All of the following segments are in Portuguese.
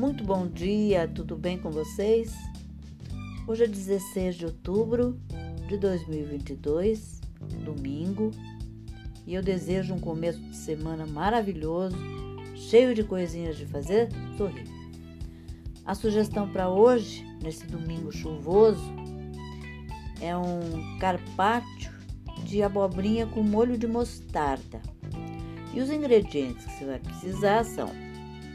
Muito bom dia, tudo bem com vocês? Hoje é 16 de outubro de 2022, domingo, e eu desejo um começo de semana maravilhoso, cheio de coisinhas de fazer sorrir. A sugestão para hoje, nesse domingo chuvoso, é um carpaccio de abobrinha com molho de mostarda. E os ingredientes que você vai precisar são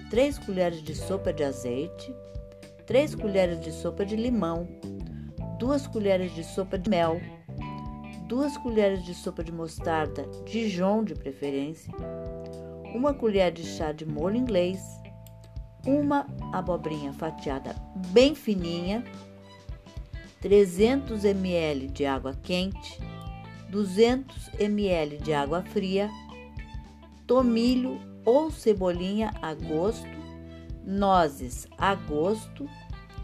3 colheres de sopa de azeite, 3 colheres de sopa de limão, 2 colheres de sopa de mel, 2 colheres de sopa de mostarda, Dijon de preferência, 1 colher de chá de molho inglês, uma abobrinha fatiada bem fininha, 300 ml de água quente, 200 ml de água fria, tomilho ou cebolinha a gosto, nozes a gosto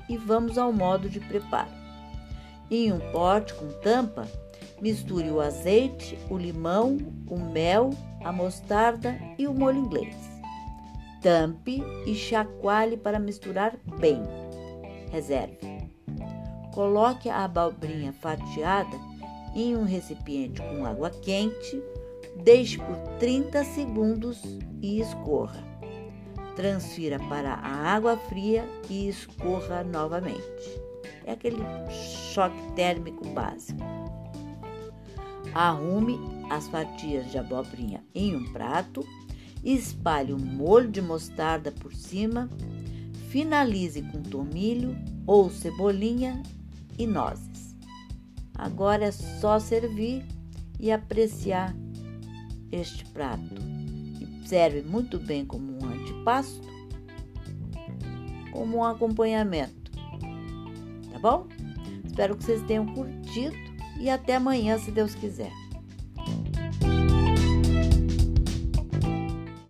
e vamos ao modo de preparo. Em um pote com tampa, misture o azeite, o limão, o mel, a mostarda e o molho inglês. Tampe e chacoalhe para misturar bem. Reserve. Coloque a abobrinha fatiada em um recipiente com água quente Deixe por 30 segundos e escorra. Transfira para a água fria e escorra novamente. É aquele choque térmico básico. Arrume as fatias de abobrinha em um prato, espalhe um molho de mostarda por cima, finalize com tomilho ou cebolinha e nozes. Agora é só servir e apreciar este prato e serve muito bem como um antipasto, como um acompanhamento. Tá bom? Espero que vocês tenham curtido e até amanhã, se Deus quiser.